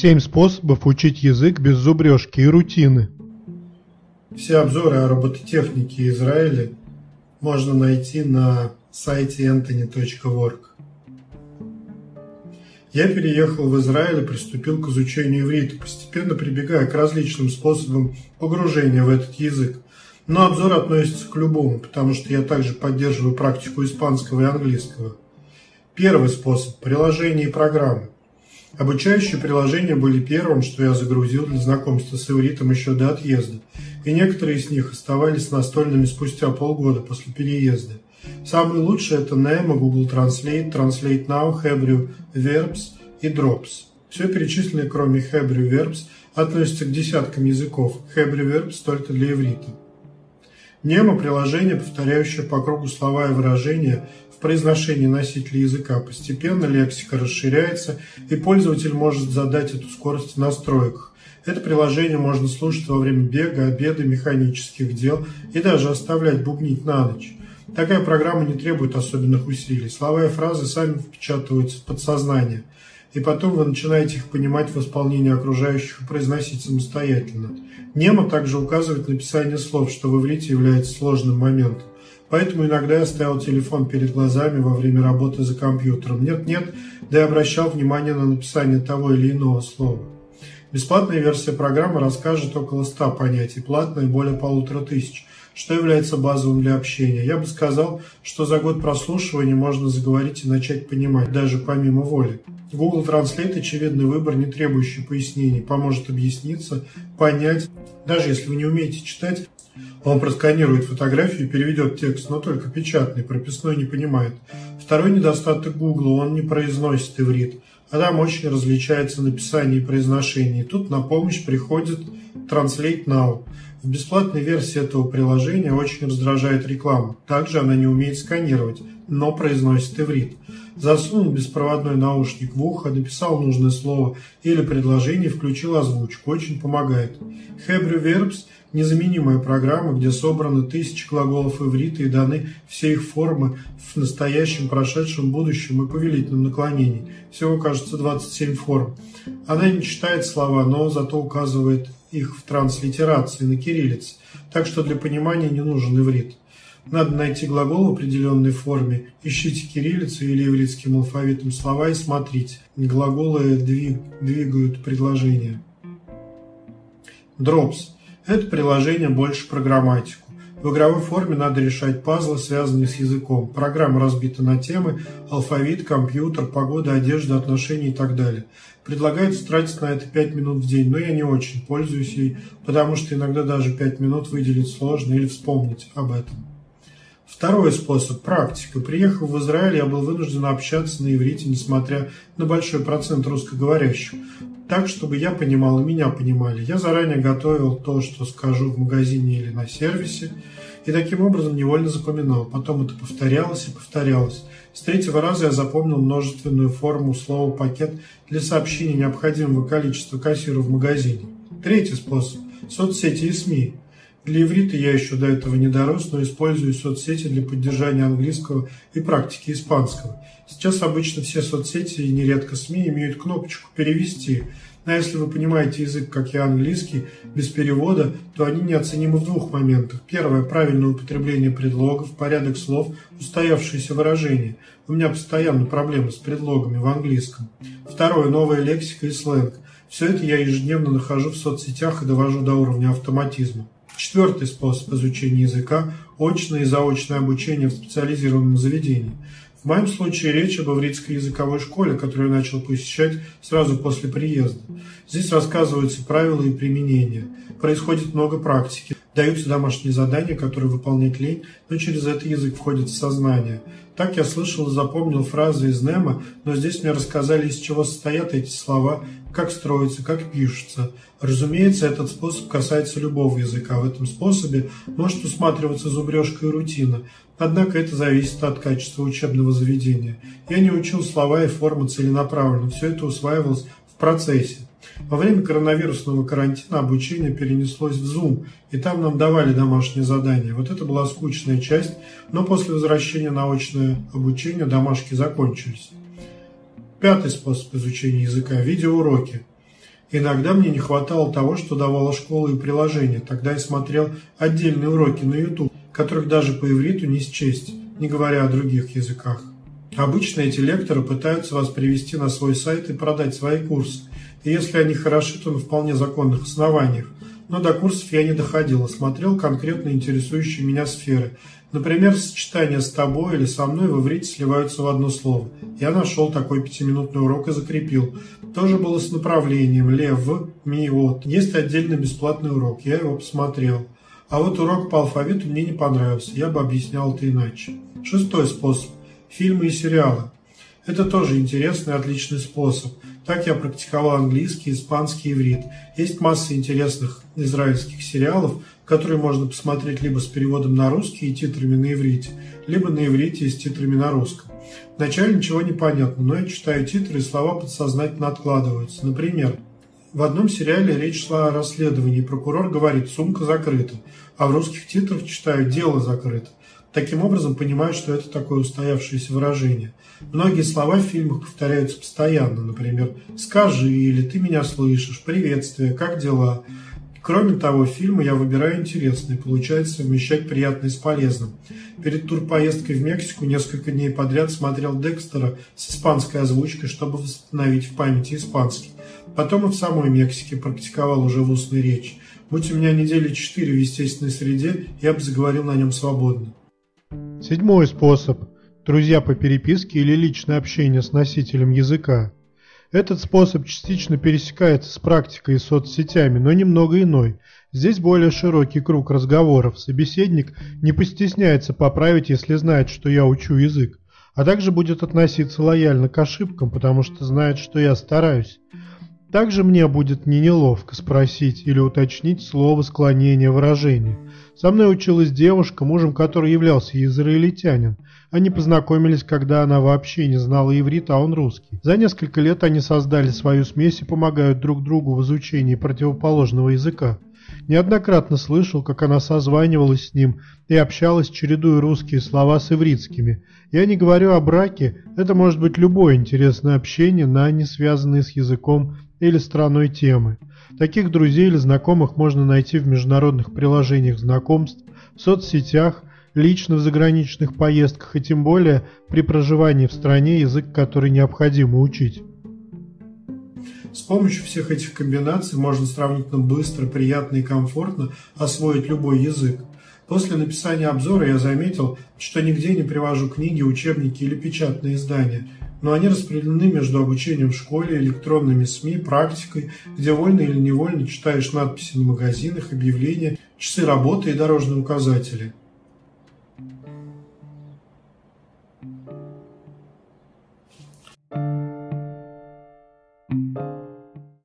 Семь способов учить язык без зубрежки и рутины. Все обзоры о робототехнике Израиля можно найти на сайте anthony.org. Я переехал в Израиль и приступил к изучению иврита, постепенно прибегая к различным способам погружения в этот язык. Но обзор относится к любому, потому что я также поддерживаю практику испанского и английского. Первый способ – приложение и программы. Обучающие приложения были первым, что я загрузил для знакомства с ивритом еще до отъезда, и некоторые из них оставались настольными спустя полгода после переезда. Самые лучшие – это Nemo, Google Translate, Translate Now, Hebrew Verbs и Drops. Все перечисленное, кроме Hebrew Verbs, относится к десяткам языков, Hebrew Verbs только для иврита. Nemo – приложение, повторяющее по кругу слова и выражения в произношении носителя языка. Постепенно лексика расширяется, и пользователь может задать эту скорость в настройках. Это приложение можно слушать во время бега, обеда, механических дел и даже оставлять бубнить на ночь. Такая программа не требует особенных усилий. Слова и фразы сами впечатываются в подсознание, и потом вы начинаете их понимать в исполнении окружающих и произносить самостоятельно. Немо также указывает написание слов, что в иврите является сложным моментом. Поэтому иногда я ставил телефон перед глазами во время работы за компьютером. Нет-нет, да и обращал внимание на написание того или иного слова. Бесплатная версия программы расскажет около 100 понятий, платная более полутора тысяч, что является базовым для общения. Я бы сказал, что за год прослушивания можно заговорить и начать понимать, даже помимо воли. Google Translate – очевидный выбор, не требующий пояснений, поможет объясниться, понять. Даже если вы не умеете читать, он просканирует фотографию и переведет текст, но только печатный, прописной не понимает. Второй недостаток Google – он не произносит иврит, а там очень различается написание и произношение. Тут на помощь приходит Translate Now. В бесплатной версии этого приложения очень раздражает реклама. Также она не умеет сканировать, но произносит иврит. Засунул беспроводной наушник в ухо, написал нужное слово или предложение, включил озвучку. Очень помогает. Hebrew Verbs – незаменимая программа, где собраны тысячи глаголов иврита и даны все их формы в настоящем, прошедшем, будущем и повелительном наклонении. Всего, кажется, 27 форм. Она не читает слова, но зато указывает их в транслитерации на кириллице, так что для понимания не нужен иврит. Надо найти глагол в определенной форме, ищите кириллицу или еврейским алфавитом слова и смотрите. Глаголы двигают предложение. Drops это приложение больше про грамматику. В игровой форме надо решать пазлы, связанные с языком. Программа разбита на темы алфавит, компьютер, погода, одежда, отношения и так далее. Предлагается тратить на это 5 минут в день, но я не очень пользуюсь ей, потому что иногда даже 5 минут выделить сложно или вспомнить об этом. Второй способ – практика. Приехав в Израиль, я был вынужден общаться на иврите, несмотря на большой процент русскоговорящих так, чтобы я понимал и меня понимали. Я заранее готовил то, что скажу в магазине или на сервисе, и таким образом невольно запоминал. Потом это повторялось и повторялось. С третьего раза я запомнил множественную форму слова «пакет» для сообщения необходимого количества кассиров в магазине. Третий способ – соцсети и СМИ. Для иврита я еще до этого не дорос, но использую соцсети для поддержания английского и практики испанского. Сейчас обычно все соцсети и нередко СМИ имеют кнопочку «Перевести», но если вы понимаете язык, как и английский, без перевода, то они неоценимы в двух моментах. Первое – правильное употребление предлогов, порядок слов, устоявшиеся выражения. У меня постоянно проблемы с предлогами в английском. Второе – новая лексика и сленг. Все это я ежедневно нахожу в соцсетях и довожу до уровня автоматизма. Четвертый способ изучения языка – очное и заочное обучение в специализированном заведении. В моем случае речь об ивритской языковой школе, которую я начал посещать сразу после приезда. Здесь рассказываются правила и применения. Происходит много практики. Даются домашние задания, которые выполнять лень, но через это язык входит в сознание. Так я слышал и запомнил фразы из Немо, но здесь мне рассказали, из чего состоят эти слова, как строятся, как пишутся. Разумеется, этот способ касается любого языка. В этом способе может усматриваться зубрежка и рутина. Однако это зависит от качества учебного заведения. Я не учил слова и формы целенаправленно. Все это усваивалось в процессе. Во время коронавирусного карантина обучение перенеслось в Zoom, и там нам давали домашние задания. Вот это была скучная часть, но после возвращения на очное обучение домашки закончились. Пятый способ изучения языка – видеоуроки. Иногда мне не хватало того, что давала школа и приложение. Тогда я смотрел отдельные уроки на YouTube, которых даже по ивриту не счесть, не говоря о других языках. Обычно эти лекторы пытаются вас привести на свой сайт и продать свои курсы. И если они хороши, то на вполне законных основаниях. Но до курсов я не доходил, а смотрел конкретно интересующие меня сферы. Например, сочетания «с тобой» или «со мной» в иврите сливаются в одно слово. Я нашел такой пятиминутный урок и закрепил. Тоже было с направлением «лев», «ми», «от». Есть отдельный бесплатный урок, я его посмотрел. А вот урок по алфавиту мне не понравился, я бы объяснял это иначе. Шестой способ. Фильмы и сериалы. Это тоже интересный и отличный способ. Так я практиковал английский, испанский, иврит. Есть масса интересных израильских сериалов, которые можно посмотреть либо с переводом на русский и титрами на иврите, либо на иврите и с титрами на русском. Вначале ничего не понятно, но я читаю титры и слова подсознательно откладываются. Например, в одном сериале речь шла о расследовании, прокурор говорит «сумка закрыта», а в русских титрах читаю «дело закрыто». Таким образом, понимаю, что это такое устоявшееся выражение. Многие слова в фильмах повторяются постоянно, например «скажи» или «ты меня слышишь», «приветствие», «как дела?». Кроме того, фильмы я выбираю интересные, получается совмещать приятное с полезным. Перед турпоездкой в Мексику несколько дней подряд смотрел Декстера с испанской озвучкой, чтобы восстановить в памяти испанский. Потом и в самой Мексике практиковал уже в устной речи. Будь у меня недели четыре в естественной среде, я бы заговорил на нем свободно. Седьмой способ – друзья по переписке или личное общение с носителем языка. Этот способ частично пересекается с практикой и соцсетями, но немного иной. Здесь более широкий круг разговоров. Собеседник не постесняется поправить, если знает, что я учу язык, а также будет относиться лояльно к ошибкам, потому что знает, что я стараюсь. Также мне будет не неловко спросить или уточнить слово склонения выражения. Со мной училась девушка, мужем которой являлся израильтянин. Они познакомились, когда она вообще не знала иврит, а он русский. За несколько лет они создали свою смесь и помогают друг другу в изучении противоположного языка. Неоднократно слышал, как она созванивалась с ним и общалась, чередуя русские слова с ивритскими. Я не говорю о браке, это может быть любое интересное общение на не связанные с языком или страной темы. Таких друзей или знакомых можно найти в международных приложениях знакомств, в соцсетях, лично в заграничных поездках и тем более при проживании в стране, язык который необходимо учить. С помощью всех этих комбинаций можно сравнительно быстро, приятно и комфортно освоить любой язык. После написания обзора я заметил, что нигде не привожу книги, учебники или печатные издания, но они распределены между обучением в школе, электронными СМИ, практикой, где вольно или невольно читаешь надписи на магазинах, объявления, часы работы и дорожные указатели.